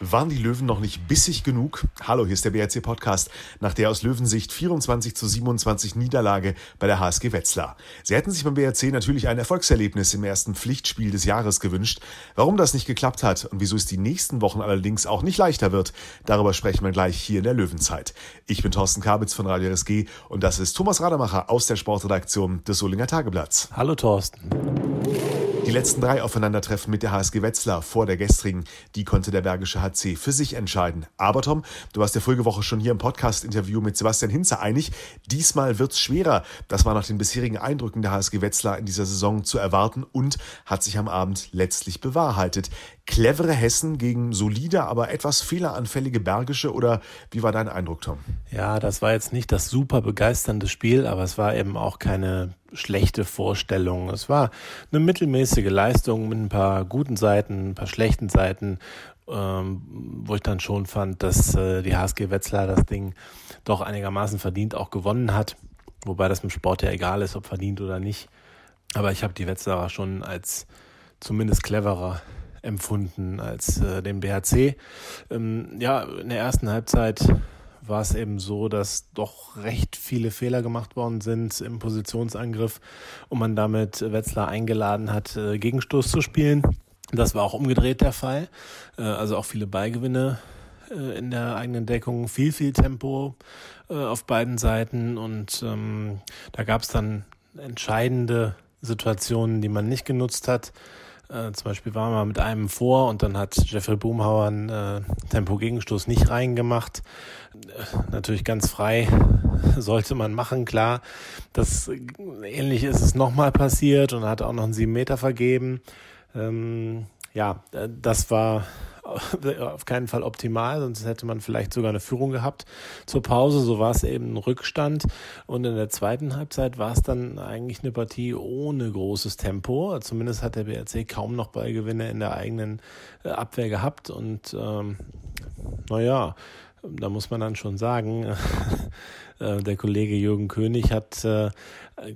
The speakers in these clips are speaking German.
Waren die Löwen noch nicht bissig genug? Hallo, hier ist der BRC Podcast nach der aus Löwensicht 24 zu 27 Niederlage bei der HSG Wetzlar. Sie hätten sich beim BRC natürlich ein Erfolgserlebnis im ersten Pflichtspiel des Jahres gewünscht. Warum das nicht geklappt hat und wieso es die nächsten Wochen allerdings auch nicht leichter wird, darüber sprechen wir gleich hier in der Löwenzeit. Ich bin Thorsten Kabitz von Radio RSG und das ist Thomas Rademacher aus der Sportredaktion des Solinger Tageblatts. Hallo Thorsten. Die letzten drei Aufeinandertreffen mit der HSG Wetzlar vor der gestrigen, die konnte der Bergische HC für sich entscheiden. Aber Tom, du warst ja vorige Woche schon hier im Podcast-Interview mit Sebastian Hinze einig, diesmal wird's schwerer. Das war nach den bisherigen Eindrücken der HSG Wetzlar in dieser Saison zu erwarten und hat sich am Abend letztlich bewahrheitet. Clevere Hessen gegen solide, aber etwas fehleranfällige Bergische oder wie war dein Eindruck, Tom? Ja, das war jetzt nicht das super begeisternde Spiel, aber es war eben auch keine schlechte Vorstellung. Es war eine mittelmäßige Leistung mit ein paar guten Seiten, ein paar schlechten Seiten, ähm, wo ich dann schon fand, dass äh, die HSG Wetzlar das Ding doch einigermaßen verdient auch gewonnen hat. Wobei das im Sport ja egal ist, ob verdient oder nicht. Aber ich habe die Wetzlarer schon als zumindest cleverer empfunden als äh, den BHC. Ähm, ja, in der ersten Halbzeit war es eben so, dass doch recht viele Fehler gemacht worden sind im Positionsangriff und man damit Wetzlar eingeladen hat, äh, Gegenstoß zu spielen. Das war auch umgedreht der Fall. Äh, also auch viele Beigewinne äh, in der eigenen Deckung, viel, viel Tempo auf beiden Seiten und ähm, da gab es dann entscheidende Situationen, die man nicht genutzt hat. Äh, zum Beispiel waren wir mit einem vor und dann hat Jeffrey Boomhauer einen äh, Tempo-Gegenstoß nicht reingemacht. Äh, natürlich ganz frei sollte man machen, klar. Das äh, ähnlich ist es nochmal passiert und hat auch noch einen 7 Meter vergeben. Ähm, ja, äh, das war auf keinen Fall optimal, sonst hätte man vielleicht sogar eine Führung gehabt zur Pause. So war es eben ein Rückstand. Und in der zweiten Halbzeit war es dann eigentlich eine Partie ohne großes Tempo. Zumindest hat der BRC kaum noch Ballgewinne in der eigenen äh, Abwehr gehabt. Und ähm, naja, da muss man dann schon sagen, äh, der Kollege Jürgen König hat äh,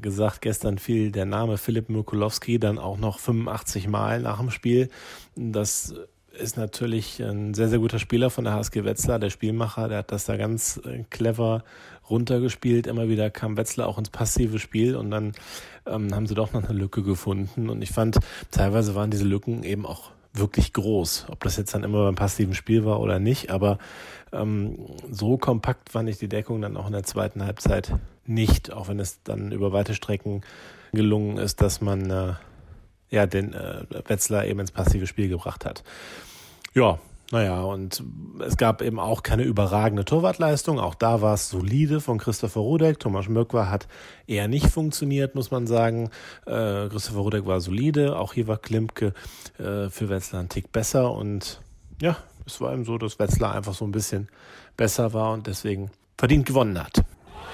gesagt, gestern fiel der Name Philipp Mikulowski dann auch noch 85 Mal nach dem Spiel. Das ist natürlich ein sehr, sehr guter Spieler von der HSG Wetzlar, der Spielmacher, der hat das da ganz äh, clever runtergespielt. Immer wieder kam Wetzlar auch ins passive Spiel und dann ähm, haben sie doch noch eine Lücke gefunden. Und ich fand, teilweise waren diese Lücken eben auch wirklich groß. Ob das jetzt dann immer beim passiven Spiel war oder nicht, aber ähm, so kompakt fand ich die Deckung dann auch in der zweiten Halbzeit nicht, auch wenn es dann über weite Strecken gelungen ist, dass man äh, ja, den äh, Wetzlar eben ins passive Spiel gebracht hat. Ja, naja, und es gab eben auch keine überragende Torwartleistung. Auch da war es solide von Christopher Rudek. Thomas Möckwer hat eher nicht funktioniert, muss man sagen. Äh, Christopher Rudek war solide. Auch hier war Klimke äh, für Wetzlar ein Tick besser. Und ja, es war eben so, dass Wetzlar einfach so ein bisschen besser war und deswegen verdient gewonnen hat.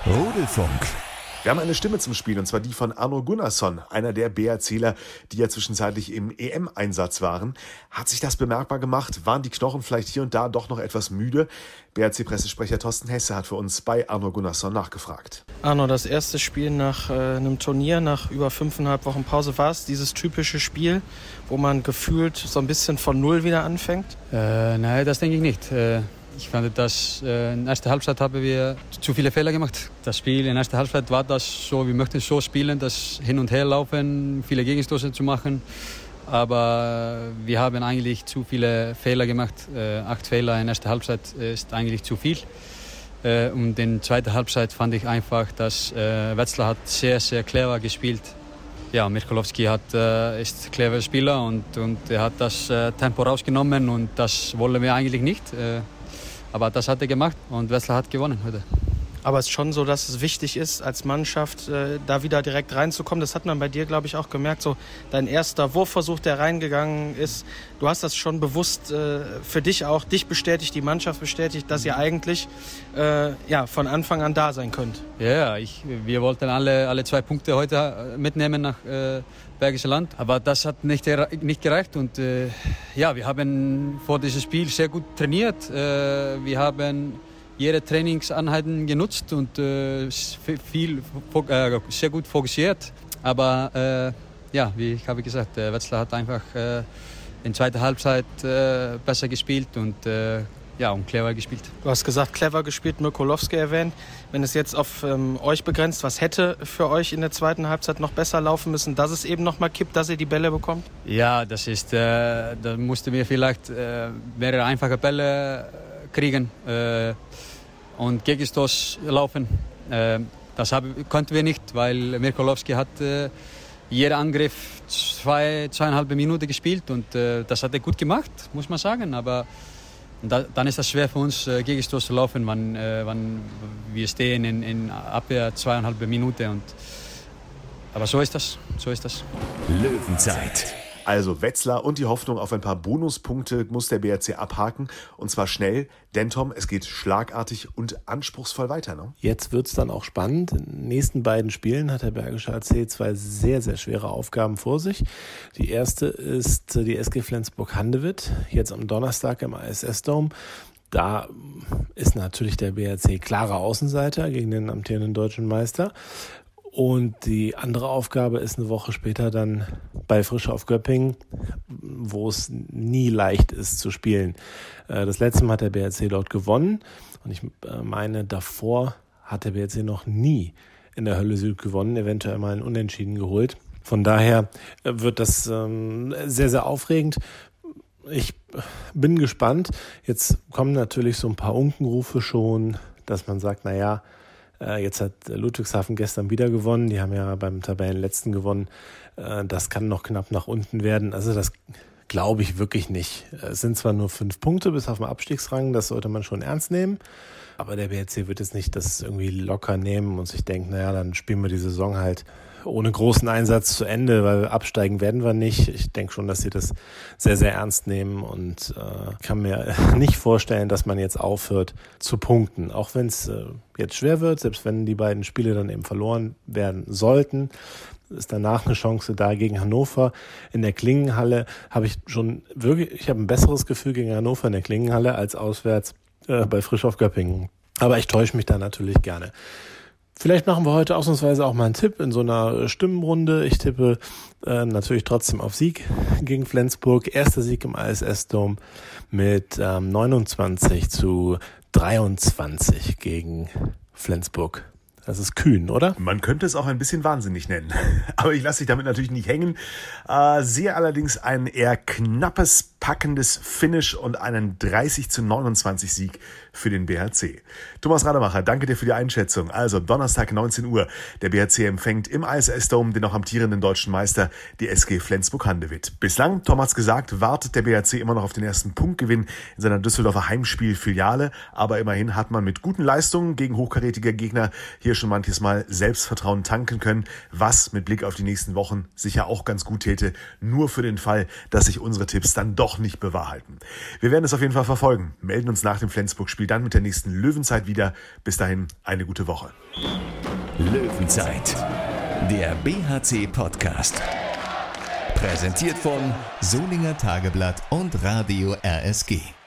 Rudelfunk. Wir haben eine Stimme zum Spiel, und zwar die von Arno Gunnarsson, einer der BRCler, die ja zwischenzeitlich im EM-Einsatz waren. Hat sich das bemerkbar gemacht? Waren die Knochen vielleicht hier und da doch noch etwas müde? BRC-Pressesprecher Thorsten Hesse hat für uns bei Arno Gunnarsson nachgefragt. Arno, das erste Spiel nach äh, einem Turnier, nach über fünfeinhalb Wochen Pause, war es dieses typische Spiel, wo man gefühlt so ein bisschen von Null wieder anfängt? Äh, nein, das denke ich nicht. Äh ich fand, dass äh, in der ersten Halbzeit haben wir zu viele Fehler gemacht. Das Spiel in der ersten Halbzeit war das so, wir möchten so spielen, das hin und her laufen, viele Gegenstoße zu machen. Aber wir haben eigentlich zu viele Fehler gemacht. Äh, acht Fehler in der ersten Halbzeit ist eigentlich zu viel. Äh, und in der zweiten Halbzeit fand ich einfach, dass äh, Wetzlar hat sehr, sehr clever gespielt. Ja, Mirkolowski hat, äh, ist ein cleverer Spieler und, und er hat das äh, Tempo rausgenommen und das wollen wir eigentlich nicht. Äh, aber das hat er gemacht und Wessler hat gewonnen heute. Aber es ist schon so, dass es wichtig ist, als Mannschaft äh, da wieder direkt reinzukommen. Das hat man bei dir, glaube ich, auch gemerkt. So dein erster Wurfversuch, der reingegangen ist. Du hast das schon bewusst äh, für dich auch, dich bestätigt, die Mannschaft bestätigt, dass ihr eigentlich äh, ja, von Anfang an da sein könnt. Ja, ich, wir wollten alle, alle zwei Punkte heute äh, mitnehmen nach äh, Bergische Land. Aber das hat nicht, nicht gereicht. Und äh, ja, wir haben vor diesem Spiel sehr gut trainiert. Äh, wir haben jede Trainingsanheiten genutzt und äh, viel, äh, sehr gut fokussiert. Aber äh, ja, wie ich habe gesagt, der Wetzlar hat einfach äh, in zweiter Halbzeit äh, besser gespielt und äh, ja, und clever gespielt. Du hast gesagt, clever gespielt, Mirkolowski erwähnt. Wenn es jetzt auf ähm, euch begrenzt, was hätte für euch in der zweiten Halbzeit noch besser laufen müssen, dass es eben noch mal kippt, dass ihr die Bälle bekommt? Ja, das ist, äh, da mussten wir vielleicht äh, mehrere einfache Bälle kriegen äh, und Gegenstoß laufen. Äh, das konnten wir nicht, weil Mirkolowski hat äh, jeder Angriff zwei, zweieinhalb Minuten gespielt und das hat er gut gemacht, muss man sagen. Aber da, dann ist das schwer für uns, äh, Gegenstoß zu laufen, wenn, äh, wenn wir stehen in, in Abwehr zweieinhalb Minuten. Und, aber so ist das. So ist das. Löwenzeit. Also Wetzlar und die Hoffnung auf ein paar Bonuspunkte muss der BRC abhaken. Und zwar schnell, denn Tom, es geht schlagartig und anspruchsvoll weiter. Ne? Jetzt wird es dann auch spannend. In den nächsten beiden Spielen hat der Bergische AC zwei sehr, sehr schwere Aufgaben vor sich. Die erste ist die SG Flensburg-Handewitt, jetzt am Donnerstag im ISS-Dome. Da ist natürlich der BRC klarer Außenseiter gegen den amtierenden deutschen Meister. Und die andere Aufgabe ist eine Woche später dann bei Frische auf Göppingen, wo es nie leicht ist zu spielen. Äh, das letzte Mal hat der BRC dort gewonnen und ich äh, meine, davor hat der BRC noch nie in der Hölle Süd gewonnen, eventuell mal einen Unentschieden geholt. Von daher äh, wird das ähm, sehr, sehr aufregend. Ich bin gespannt. Jetzt kommen natürlich so ein paar Unkenrufe schon, dass man sagt, na ja, jetzt hat Ludwigshafen gestern wieder gewonnen. Die haben ja beim Tabellenletzten gewonnen. Äh, das kann noch knapp nach unten werden. Also das glaube ich wirklich nicht. Es sind zwar nur fünf Punkte bis auf den Abstiegsrang, das sollte man schon ernst nehmen. Aber der BRC wird jetzt nicht das irgendwie locker nehmen und sich denken, naja, dann spielen wir die Saison halt ohne großen Einsatz zu Ende, weil absteigen werden wir nicht. Ich denke schon, dass sie das sehr, sehr ernst nehmen und äh, kann mir nicht vorstellen, dass man jetzt aufhört zu punkten. Auch wenn es äh, jetzt schwer wird, selbst wenn die beiden Spiele dann eben verloren werden sollten, ist danach eine Chance da gegen Hannover. In der Klingenhalle habe ich schon wirklich, ich habe ein besseres Gefühl gegen Hannover in der Klingenhalle als auswärts äh, bei Frischhoff Göppingen. Aber ich täusche mich da natürlich gerne. Vielleicht machen wir heute ausnahmsweise auch mal einen Tipp in so einer Stimmenrunde. Ich tippe äh, natürlich trotzdem auf Sieg gegen Flensburg. Erster Sieg im ISS-Dom mit ähm, 29 zu 23 gegen Flensburg. Das ist kühn, oder? Man könnte es auch ein bisschen wahnsinnig nennen. Aber ich lasse dich damit natürlich nicht hängen. Äh, sehe allerdings ein eher knappes, packendes Finish und einen 30 zu 29 Sieg für den BHC. Thomas Rademacher, danke dir für die Einschätzung. Also Donnerstag 19 Uhr. Der BHC empfängt im ISS Dome den noch amtierenden deutschen Meister, die SG Flensburg-Handewitt. Bislang, Tom hat's gesagt, wartet der BHC immer noch auf den ersten Punktgewinn in seiner Düsseldorfer Heimspielfiliale. Aber immerhin hat man mit guten Leistungen gegen hochkarätige Gegner hier schon manches Mal Selbstvertrauen tanken können, was mit Blick auf die nächsten Wochen sicher auch ganz gut täte, nur für den Fall, dass sich unsere Tipps dann doch nicht bewahrheiten. Wir werden es auf jeden Fall verfolgen, melden uns nach dem Flensburg-Spiel dann mit der nächsten Löwenzeit wieder. Bis dahin eine gute Woche. Löwenzeit, der BHC-Podcast. Präsentiert von Solinger Tageblatt und Radio RSG.